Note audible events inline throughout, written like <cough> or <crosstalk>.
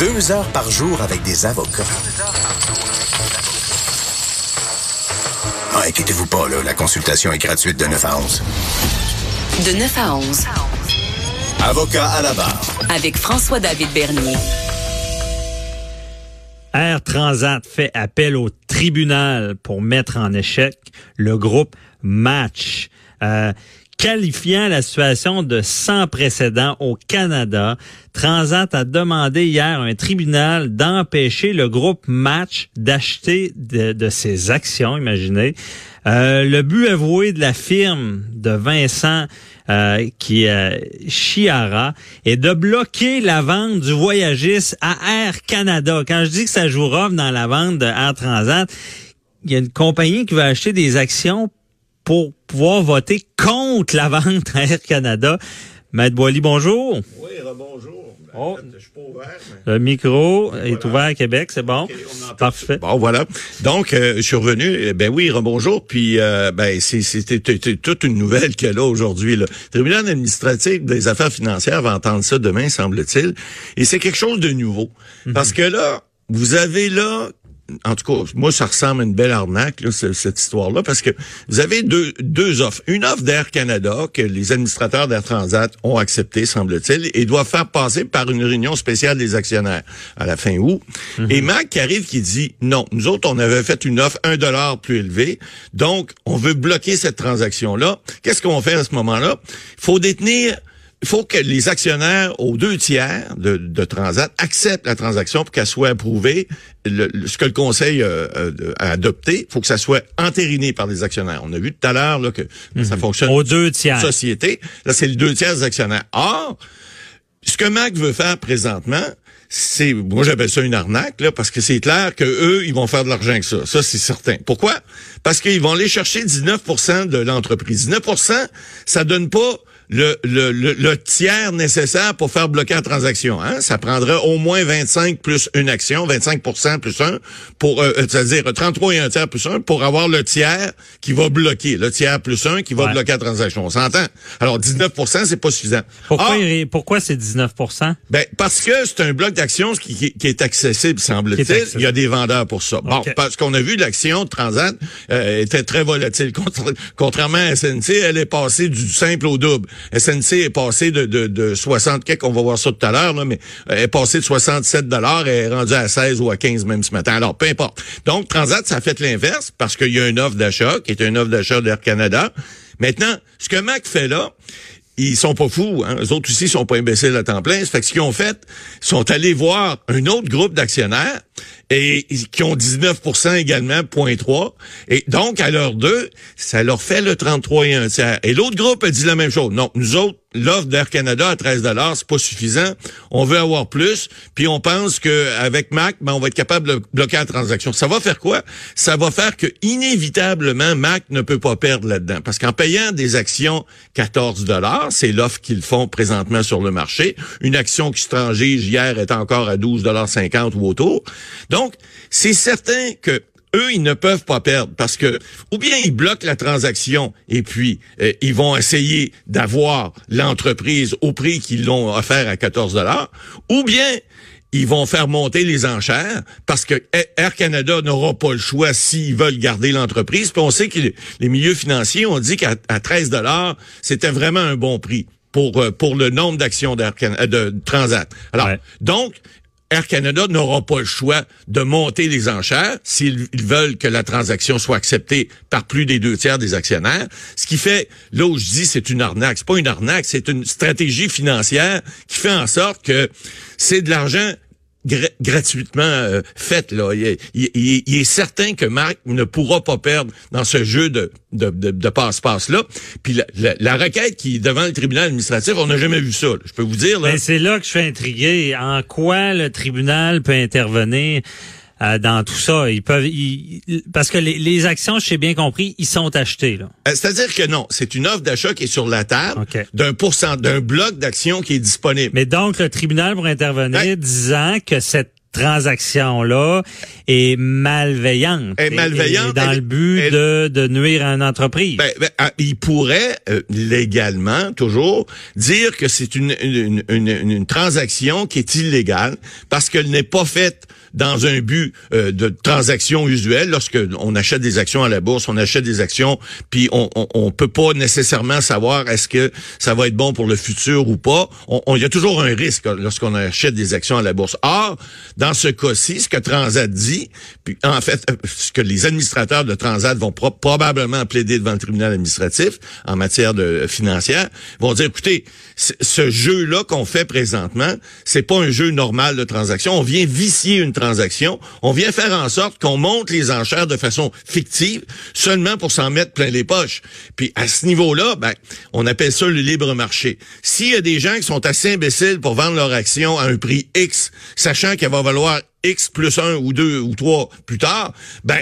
Deux heures par jour avec des avocats. Ah, inquiétez-vous pas, là, la consultation est gratuite de 9 à 11. De 9 à 11. Avocat à la barre. Avec François-David Bernier. Air Transat fait appel au tribunal pour mettre en échec le groupe Match. Euh, qualifiant la situation de sans précédent au Canada, Transat a demandé hier à un tribunal d'empêcher le groupe Match d'acheter de, ses actions, imaginez. Euh, le but avoué de la firme de Vincent euh, qui est Chiara est de bloquer la vente du voyagiste à Air Canada. Quand je dis que ça joue rough dans la vente de Air Transat, il y a une compagnie qui va acheter des actions pour pouvoir voter contre la vente à Air Canada. Maître Boily, bonjour. Oui, bonjour. Oh. Le micro est ouvert à Québec, c'est bon. Parfait. Bon, voilà. Donc, euh, je suis revenu. Eh ben oui, rebonjour. Puis, euh, ben, c'était toute une nouvelle qu'il y a là aujourd'hui. Le tribunal administratif des affaires financières va entendre ça demain, semble-t-il. Et c'est quelque chose de nouveau. Mhm. Parce que là, vous avez là en tout cas, moi, ça ressemble à une belle arnaque, là, cette histoire-là, parce que vous avez deux, deux offres. Une offre d'Air Canada que les administrateurs d'Air Transat ont accepté, semble-t-il, et doivent faire passer par une réunion spéciale des actionnaires à la fin août. Mhm. Et Mac qui arrive qui dit, non, nous autres, on avait fait une offre un dollar plus élevée, donc on veut bloquer cette transaction-là. Qu'est-ce qu'on fait à ce moment-là? Il faut détenir il faut que les actionnaires aux deux tiers de, de Transat acceptent la transaction pour qu'elle soit approuvée. ce que le Conseil euh, euh, a adopté, il faut que ça soit entériné par les actionnaires. On a vu tout à l'heure que ça mhm. fonctionne. Aux deux tiers. Société. Là, c'est les deux tiers des actionnaires. Or, ce que Mac veut faire présentement, c'est moi j'appelle ça une arnaque là parce que c'est clair que eux ils vont faire de l'argent avec ça ça c'est certain pourquoi? Parce qu'ils vont aller chercher 19% de l'entreprise 19% ça donne pas le, le, le, tiers nécessaire pour faire bloquer la transaction. Hein? Ça prendrait au moins 25 plus une action, 25% plus un, pour, euh, c'est-à-dire 33 et un tiers plus un, pour avoir le tiers qui va bloquer, le tiers plus un qui va bloquer la transaction. On s'entend? Alors, 19% c'est pas suffisant. Pourquoi, ah! pourquoi c'est 19% Ben, parce que c'est un bloc d'actions qui, qui, est accessible, semble-t-il. Il y a des vendeurs pour ça. Bon, parce qu'on a vu l'action de Transat euh, était très volatile. Contrairement à SNC, elle est passée du simple au double. SNC est passé de, de, de 60 quelques, on va voir ça tout à l'heure, mais euh, est passé de 67 dollars et est rendu à 16 ou à 15 même ce matin. Alors, peu importe. Donc, Transat, ça a fait l'inverse parce qu'il y a une offre d'achat qui est une offre d'achat d'Air Canada. Maintenant, ce que Mac fait là, ils sont pas fous. Hein. Les autres aussi sont pas imbéciles à temps plein. Ça fait que ce qu'ils ont fait, ils sont allés voir un autre groupe d'actionnaires et qui ont 19% également, 0.3. Et donc, à l'heure deux, ça leur fait le 33 et un tiers. Et l'autre groupe a dit la même chose. Non, nous autres, l'offre d'Air Canada à 13 c'est pas suffisant. On veut avoir plus. Puis on pense que avec Mac, ben, on va être capable de bloquer la transaction. Ça va faire quoi? Ça va faire que, inévitablement, Mac ne peut pas perdre là-dedans. Parce qu'en payant des actions 14 c'est l'offre qu'ils font présentement sur le marché. Une action qui se transige hier est encore à 12,50 ou autour. Donc, c'est certain que eux, ils ne peuvent pas perdre parce que ou bien ils bloquent la transaction et puis euh, ils vont essayer d'avoir l'entreprise au prix qu'ils l'ont offert à 14 dollars, ou bien ils vont faire monter les enchères parce que Air Canada n'aura pas le choix s'ils veulent garder l'entreprise. Puis on sait que les milieux financiers ont dit qu'à 13 dollars, c'était vraiment un bon prix pour euh, pour le nombre d'actions d'Air euh, de Transat. Alors donc Air Canada n'aura pas le choix de monter les enchères s'ils veulent que la transaction soit acceptée par plus des deux tiers des actionnaires. Ce qui fait, là où je dis c'est une arnaque, c'est pas une arnaque, c'est une stratégie financière qui fait en sorte que c'est de l'argent gratuitement euh, faite. Là. Il, est certain que Marc ne pourra pas perdre dans ce jeu de, de, de, passe-passe-là. Puis la, requête qui est devant le tribunal administratif, on n'a jamais vu ça. Je peux vous dire. Là. c'est là que je suis intrigué. En quoi le tribunal peut intervenir? Euh, dans tout ça. Ils peuvent, parce que les, les actions, j'ai bien compris, ils sont achetés. là. Euh, c'est-à-dire que non, c'est une offre d'achat qui est sur la table d'un pourcent, d'un bloc d'actions qui est disponible. Mais donc le tribunal pour intervenir disant que cette transaction-là est malveillante. Est malveillante. dans le but de, de nuire à une entreprise. Ben, ben, ah, il pourrait euh, légalement, toujours, dire que c'est une, une, une, une, transaction qui est illégale parce qu'elle n'est pas faite dans un but euh, de transaction usuelle. Lorsque on achète des actions à la bourse, on achète des actions, puis on, on, on peut pas nécessairement savoir est-ce que ça va être bon pour le futur ou pas. Il y a toujours un risque lorsqu'on achète des actions à la bourse. Or, dans ce cas-ci, ce que Transat dit, puis en fait, euh, ce que les administrateurs de Transat vont probablement plaider devant le tribunal administratif en matière de financière, vont dire, écoutez, ce jeu-là qu'on fait présentement, c'est pas un jeu normal de transaction. On vient vicier une On vient faire en sorte qu'on monte les enchères de façon fictive, seulement pour s'en mettre plein les poches. Puis à ce niveau-là, ben, on appelle ça le libre marché. S'il y a des gens qui sont assez imbéciles pour vendre leur action à un prix X, sachant qu'elle va valoir X plus un ou deux ou trois plus tard, ben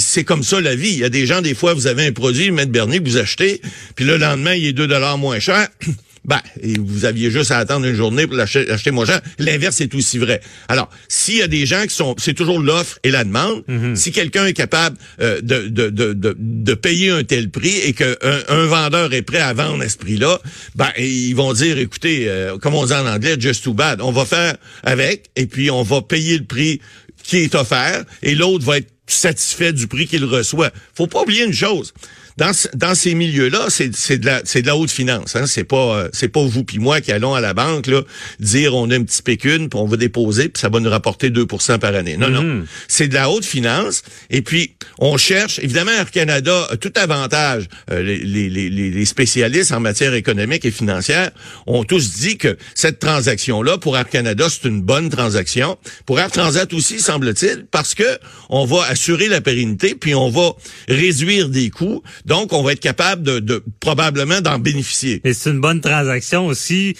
c'est comme ça la vie. Il y a des gens, des fois, vous avez un produit, Maître Bernier, que vous achetez, puis le lendemain, il est 2 dollars moins cher. <clears throat> Ben, vous aviez juste à attendre une journée pour l'acheter moins cher. L'inverse est aussi vrai. Alors, s'il y a des gens qui sont, c'est toujours l'offre et la demande. Mhm. Si quelqu'un est capable euh, de, de, de, de, payer un tel prix et qu'un un vendeur est prêt à vendre à ce prix-là, ben ils vont dire, écoutez, euh, comme on dit en anglais, just too bad. On va faire avec et puis on va payer le prix qui est offert et l'autre va être satisfait du prix qu'il reçoit. Faut pas oublier une chose dans, dans ces milieux-là, c'est, c'est de la c'est de la haute finance. Hein? C'est pas euh, c'est pas vous puis moi qui allons à la banque là dire on a un petit pécune puis on va déposer puis ça va nous rapporter 2% par année. Non non, mm-hmm. c'est de la haute finance et puis on cherche évidemment Air Canada a tout avantage euh, les, les, les, les spécialistes en matière économique et financière ont tous dit que cette transaction là pour Air Canada c'est une bonne transaction pour Air Transat aussi semble-t-il parce que on va assurer la pérennité puis on va réduire des coûts donc, on va être capable de, de probablement d'en bénéficier. Et c'est une bonne transaction aussi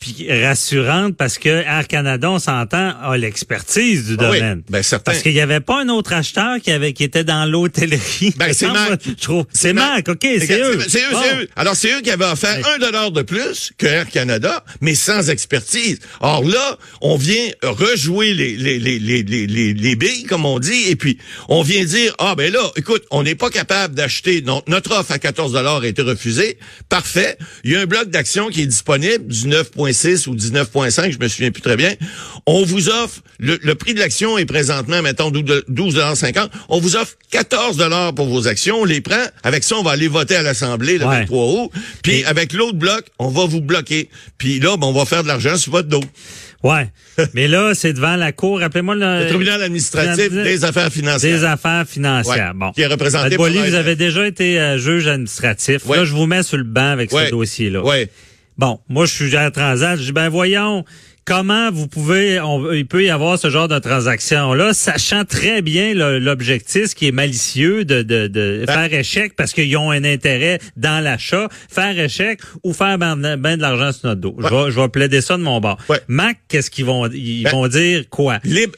puis rassurante parce que Air Canada, on s'entend, a l'expertise du ah domaine. ben certain. Parce qu'il n'y avait pas un autre acheteur qui avait qui était dans l'hôtellerie. Ben <laughs> c'est Mac. Je trouve. C'est Mac, ok, c'est eux. C'est eux, c'est eux. Alors c'est eux qui avaient offert un dollar de plus que Air Canada, mais sans expertise. Or là, on vient rejouer les les les les les, les billes comme on dit, et puis on vient dire ah ben là, écoute, on n'est pas capable d'acheter notre offre à 14 dollars a été refusée. Parfait. Il y a un bloc d'action qui est disponible du 9 ou 19,5, je me souviens plus très bien. On vous offre, le, prix de l'action est présentement, mettons, 12,50 On vous offre 14 dollars pour vos actions. On les prend. Avec ça, on va aller voter à l'Assemblée le 23 août. Puis avec l'autre bloc, on va vous bloquer. Puis là, ben, on va faire de l'argent sur votre dos. Ouais. <laughs> Mais là, c'est devant la Cour. Rappelez-moi le... le tribunal administratif des affaires financières. Des affaires financières. bon. Qui est représenté par... vous avez déjà été euh, juge administratif. Là, je vous mets sur le banc avec ce dossier-là. Ouais. Bon, moi, je suis à Transat. Je dis, ben voyons, comment vous pouvez, il peut y avoir ce genre de transaction-là, sachant très bien l'objectif qui est malicieux de, de, de ben faire échec parce qu'ils ont un intérêt dans l'achat, faire échec ou faire ben, ben de l'argent sur notre dos. Je, vais, je vais plaider ça de mon bord. Mac, qu'est-ce qu'ils vont ils ben vont dire quoi? Libre,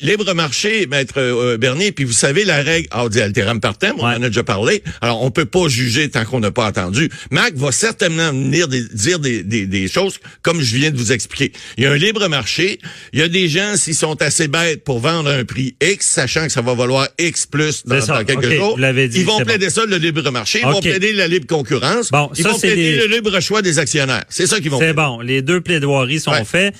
libre, marché, maître euh, Bernier, puis vous savez la règle Audi alteram partem, on en a déjà parlé. Alors, on peut pas juger tant qu'on n'a pas entendu. Mac va certainement venir dire des, des, des choses comme je viens de vous expliquer. Il y a un libre marché. Il y a des gens, s'ils sont assez bêtes pour vendre un prix X, sachant que ça va valoir X plus dans, quelques jours, ils vont plaider ça le libre marché, ils vont plaider la libre concurrence, ils vont plaider le libre choix des actionnaires. C'est ça qu'ils vont C'est bon, les deux plaidoiries sont faits.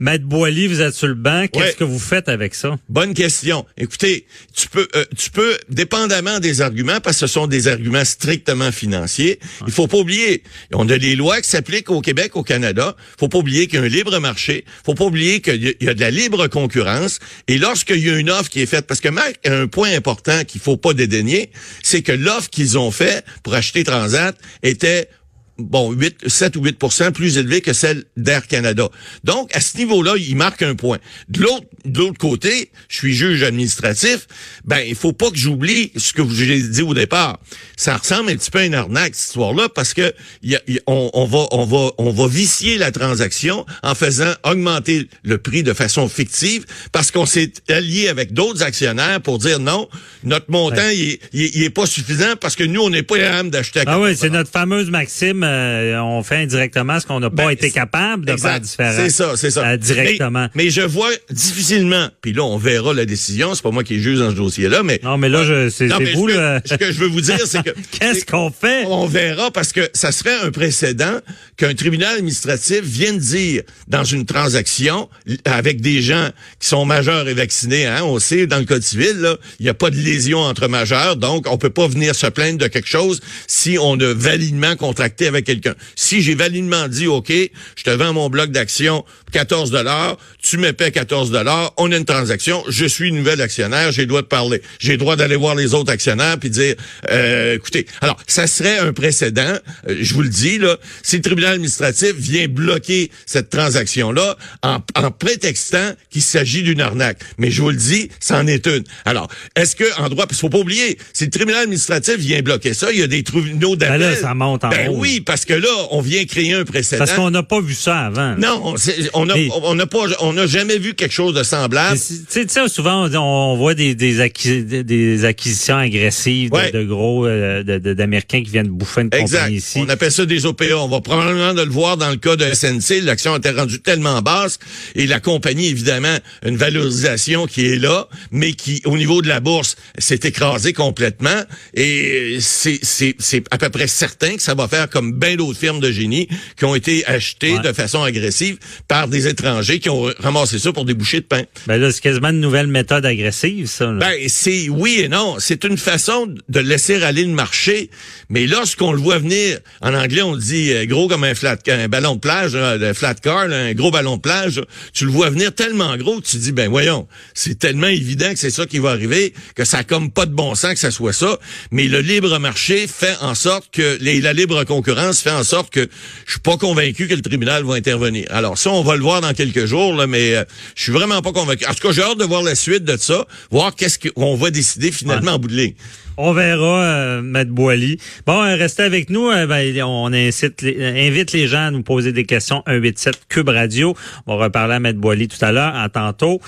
Maître Boily, vous êtes sur le banc. Qu'est-ce que vous faites avec ça? Bonne question. Écoutez, tu peux, euh, tu peux, dépendamment des arguments, parce que ce sont des arguments strictement financiers, il faut pas oublier, on a des lois qui s'appliquent au Québec, au Canada. faut pas oublier qu'il y a un libre marché. faut pas oublier qu'il y a de la libre concurrence. Et lorsqu'il y a une offre qui est faite, parce que Marc, un point important qu'il faut pas dédaigner, c'est que l'offre qu'ils ont fait pour acheter Transat était bon, 8, 7 ou 8% plus élevée que celle d'Air Canada. Donc, à ce niveau-là, il marque un point. De l'autre, de l'autre côté, je suis juge administratif, ben, il faut pas que j'oublie ce que j'ai dit au départ. Ça ressemble un petit peu à une arnaque, cette histoire-là, parce que y a, on, on, va, on, va, on va vicier la transaction en faisant augmenter le prix de façon fictive, parce qu'on s'est allié avec d'autres actionnaires pour dire non, notre montant, il, est pas suffisant parce que nous, on n'est pas capable d'acheter Ah oui, c'est notre fameuse maxime, euh, on fait indirectement ce qu'on n'a pas ben, été capable de faire différent. C'est ça, c'est ça. Euh, directement. Mais, je vois difficilement, puis là, on verra la décision, c'est pas moi qui juge dans ce dossier-là, mais... Non, mais là, c'est vous, là. Ce que je veux vous dire, c'est que... <laughs> Qu'est-ce qu'on fait? On verra parce que ça serait un précédent qu'un tribunal administratif vienne dire dans une transaction avec des gens qui sont majeurs et vaccinés, hein, on sait, dans le code civil, il n'y a pas de lésion entre majeurs, donc on peut pas venir se plaindre de quelque chose si on a validement contracté avec quelqu'un. Si j'ai validement dit, OK, je te vends mon bloc d'action 14 dollars, tu me paies 14 dollars, on a une transaction, je suis nouvel actionnaire, j'ai le droit de parler. J'ai le droit d'aller voir les autres actionnaires puis dire, euh, écoutez, alors, ça serait un précédent, euh, je vous le dis, là, si le tribunal administratif vient bloquer cette transaction-là en, en prétextant qu'il s'agit d'une arnaque. Mais je vous le dis, c'en est une. Alors, est-ce que en droit, parce qu'il faut pas oublier, si le tribunal administratif vient bloquer ça, il y a des tribunaux ben d'appel. là, ça monte en Ben oui, parce que là, on vient créer un précédent. Parce qu'on n'a pas vu ça avant. Non, on n'a on n'a pas, on n'a jamais vu quelque chose de semblable. Tu sais, souvent on, voit des des, des acquisitions agressives de, gros euh, d'Américains qui viennent bouffer une compagnie ici. On appelle ça des OPA. On va probablement de le voir dans le cas de SNC. L'action a été rendue tellement basse et la compagnie évidemment une valorisation qui est là, mais qui au niveau de la bourse s'est écrasée complètement. Et c'est à peu près certain que ça va faire comme bien d'autres firmes de génie qui ont été achetées de façon agressive par des étrangers qui ont ramassé ça pour des bouchées de pain. Ben là, c'est quasiment une nouvelle méthode agressive, ça. Ben, c'est oui et non. C'est une façon de laisser aller le marché. Mais lorsqu'on le voit venir, en anglais, on dit euh, gros comme un flat, un ballon de plage, un flat car, un gros ballon de plage. Tu le vois venir tellement gros tu dis, ben voyons, c'est tellement évident que c'est ça qui va arriver, que ça a comme pas de bon sens que ça soit ça. Mais le libre marché fait en sorte que, les, la libre concurrence fait en sorte que je suis pas convaincu que le tribunal va intervenir. Alors ça, on va le voir dans quelques jours, là, mais euh, je suis vraiment pas convaincu. En tout cas, j'ai hâte de voir la suite de ça, voir qu'est-ce qu'on va décider finalement en bout de ligne. On verra, euh, Maître Boily. Bon, euh, restez avec nous. Euh, ben, on incite invite les gens à nous poser des questions. 187 Cube Radio. On va reparler à Maître Boily tout à l'heure, à tantôt.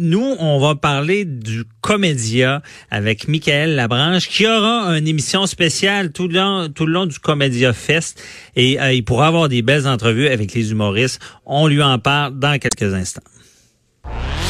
nous, on va parler du Comédia avec Michael Labranche, qui aura une émission spéciale tout le long, tout le long du Comédia Fest. Et il pourra avoir des belles entrevues avec les humoristes. On lui en parle dans quelques instants.